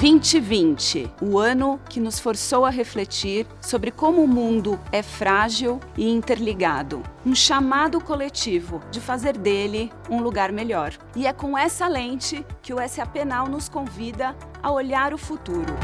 2020, o ano que nos forçou a refletir sobre como o mundo é frágil e interligado. Um chamado coletivo de fazer dele um lugar melhor. E é com essa lente que o SAP Now nos convida a olhar o futuro.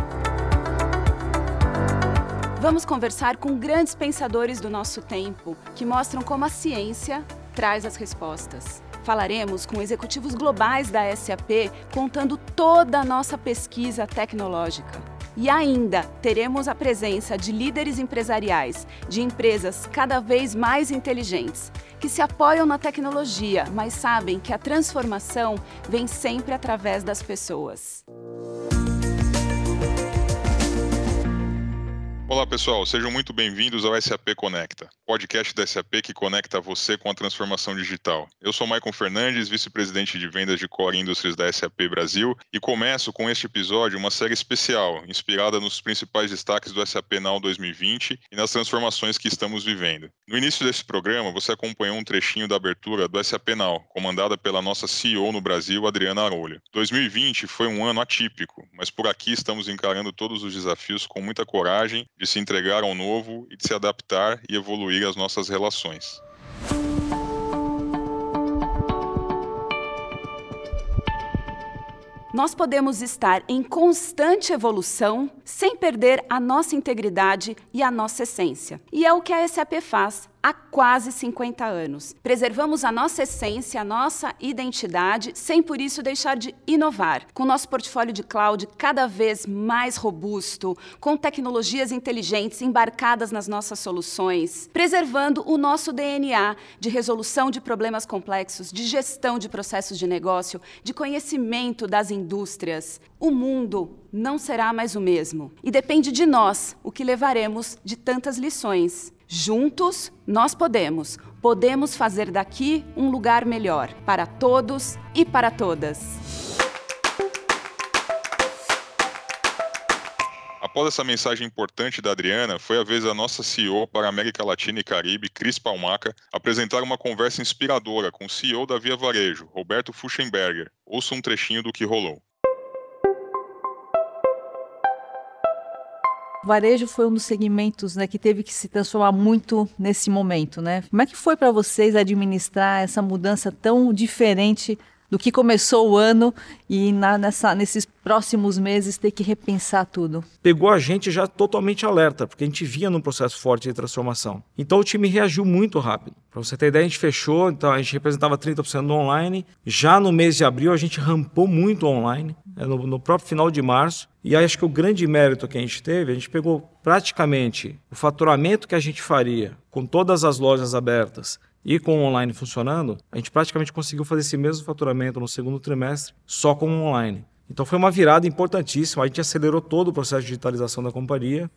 Vamos conversar com grandes pensadores do nosso tempo que mostram como a ciência traz as respostas. Falaremos com executivos globais da SAP contando toda a nossa pesquisa tecnológica. E ainda teremos a presença de líderes empresariais de empresas cada vez mais inteligentes, que se apoiam na tecnologia, mas sabem que a transformação vem sempre através das pessoas. Olá pessoal, sejam muito bem-vindos ao SAP Conecta, podcast da SAP que conecta você com a transformação digital. Eu sou Maicon Fernandes, vice-presidente de vendas de Core Industries da SAP Brasil, e começo com este episódio uma série especial, inspirada nos principais destaques do SAP Now 2020 e nas transformações que estamos vivendo. No início desse programa, você acompanhou um trechinho da abertura do SAP Now, comandada pela nossa CEO no Brasil, Adriana Arolho. 2020 foi um ano atípico, mas por aqui estamos encarando todos os desafios com muita coragem de se entregar ao novo e de se adaptar e evoluir as nossas relações. Nós podemos estar em constante evolução sem perder a nossa integridade e a nossa essência. E é o que a SAP faz há quase 50 anos. Preservamos a nossa essência, a nossa identidade, sem por isso deixar de inovar. Com nosso portfólio de cloud cada vez mais robusto, com tecnologias inteligentes embarcadas nas nossas soluções, preservando o nosso DNA de resolução de problemas complexos, de gestão de processos de negócio, de conhecimento das indústrias. O mundo não será mais o mesmo. E depende de nós o que levaremos de tantas lições. Juntos, nós podemos. Podemos fazer daqui um lugar melhor para todos e para todas. Após essa mensagem importante da Adriana, foi a vez da nossa CEO para América Latina e Caribe, Cris Palmaca, apresentar uma conversa inspiradora com o CEO da Via Varejo, Roberto Fuchenberger. Ouça um trechinho do que rolou. Varejo foi um dos segmentos né, que teve que se transformar muito nesse momento. Né? Como é que foi para vocês administrar essa mudança tão diferente do que começou o ano e na, nessa, nesses próximos meses ter que repensar tudo? Pegou a gente já totalmente alerta, porque a gente via num processo forte de transformação. Então o time reagiu muito rápido. Para você ter ideia, a gente fechou, então a gente representava 30% do online. Já no mês de abril a gente rampou muito online, né, no, no próprio final de março. E acho que o grande mérito que a gente teve, a gente pegou praticamente o faturamento que a gente faria com todas as lojas abertas e com o online funcionando, a gente praticamente conseguiu fazer esse mesmo faturamento no segundo trimestre só com o online. Então foi uma virada importantíssima, a gente acelerou todo o processo de digitalização da companhia.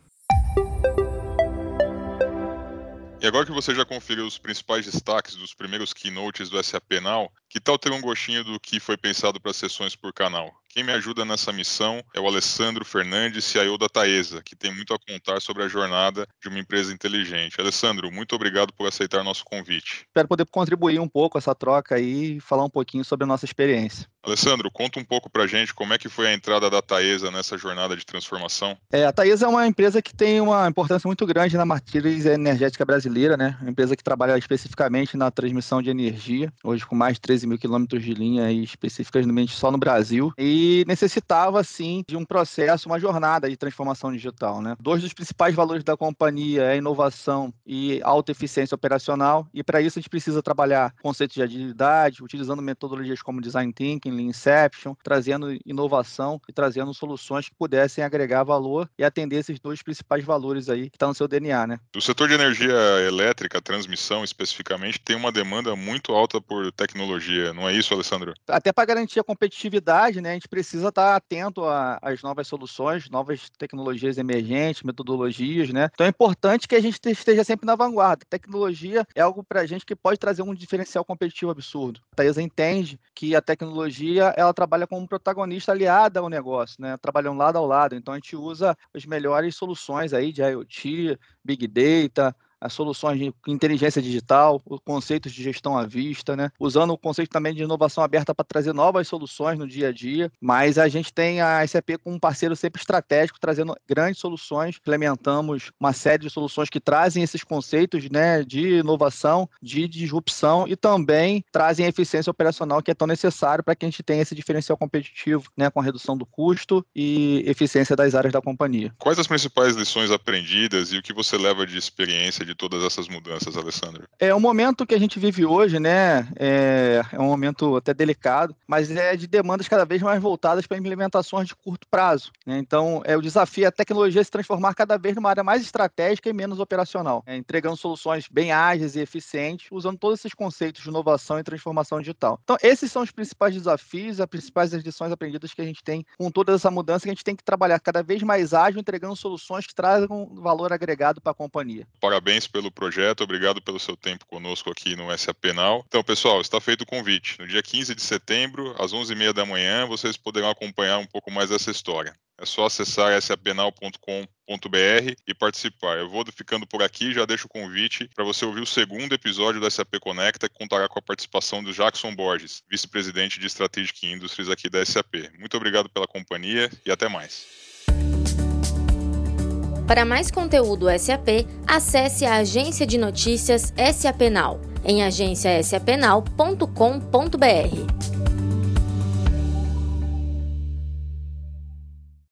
E agora que você já conferiu os principais destaques dos primeiros keynotes do SAP Now, que tal ter um gostinho do que foi pensado para sessões por canal? Quem me ajuda nessa missão é o Alessandro Fernandes, CIO da Taesa, que tem muito a contar sobre a jornada de uma empresa inteligente. Alessandro, muito obrigado por aceitar nosso convite. Espero poder contribuir um pouco essa troca aí e falar um pouquinho sobre a nossa experiência. Alessandro, conta um pouco para a gente como é que foi a entrada da Taesa nessa jornada de transformação. É, a Taesa é uma empresa que tem uma importância muito grande na matriz energética brasileira, né? Uma empresa que trabalha especificamente na transmissão de energia, hoje com mais de 13 mil quilômetros de linha especificamente só no Brasil. E necessitava, sim, de um processo, uma jornada de transformação digital. Né? Dois dos principais valores da companhia é inovação e alta eficiência operacional, e para isso a gente precisa trabalhar conceitos de agilidade, utilizando metodologias como Design Thinking, Lean Inception, trazendo inovação e trazendo soluções que pudessem agregar valor e atender esses dois principais valores aí que estão tá no seu DNA. Né? O setor de energia elétrica, transmissão especificamente, tem uma demanda muito alta por tecnologia, não é isso, Alessandro? Até para garantir a competitividade, né, a gente precisa estar atento às novas soluções, novas tecnologias emergentes, metodologias, né? Então é importante que a gente esteja sempre na vanguarda. Tecnologia é algo para a gente que pode trazer um diferencial competitivo absurdo. A Taesa entende que a tecnologia ela trabalha como um protagonista aliada ao negócio, né? Trabalhando lado ao lado. Então a gente usa as melhores soluções aí de IoT, Big Data, as soluções de inteligência digital, os conceitos de gestão à vista, né? usando o conceito também de inovação aberta para trazer novas soluções no dia a dia. Mas a gente tem a SAP como um parceiro sempre estratégico, trazendo grandes soluções. Implementamos uma série de soluções que trazem esses conceitos né, de inovação, de disrupção e também trazem a eficiência operacional que é tão necessário para que a gente tenha esse diferencial competitivo, né, com a redução do custo e eficiência das áreas da companhia. Quais as principais lições aprendidas e o que você leva de experiência todas essas mudanças, Alessandro? É o momento que a gente vive hoje, né? É, é um momento até delicado, mas é de demandas cada vez mais voltadas para implementações de curto prazo. Né? Então, é o desafio é a tecnologia se transformar cada vez numa área mais estratégica e menos operacional, é, entregando soluções bem ágeis e eficientes, usando todos esses conceitos de inovação e transformação digital. Então, esses são os principais desafios, as principais lições aprendidas que a gente tem com toda essa mudança, que a gente tem que trabalhar cada vez mais ágil, entregando soluções que tragam valor agregado para a companhia. Parabéns pelo projeto, obrigado pelo seu tempo conosco aqui no SAP Now. Então, pessoal, está feito o convite. No dia 15 de setembro, às 11h30 da manhã, vocês poderão acompanhar um pouco mais dessa história. É só acessar sapnal.com.br e participar. Eu vou ficando por aqui, já deixo o convite para você ouvir o segundo episódio da SAP Conecta, que contará com a participação do Jackson Borges, vice-presidente de Strategic Industries aqui da SAP. Muito obrigado pela companhia e até mais. Para mais conteúdo SAP, acesse a agência de notícias SAP Now em agenciasapenal.com.br.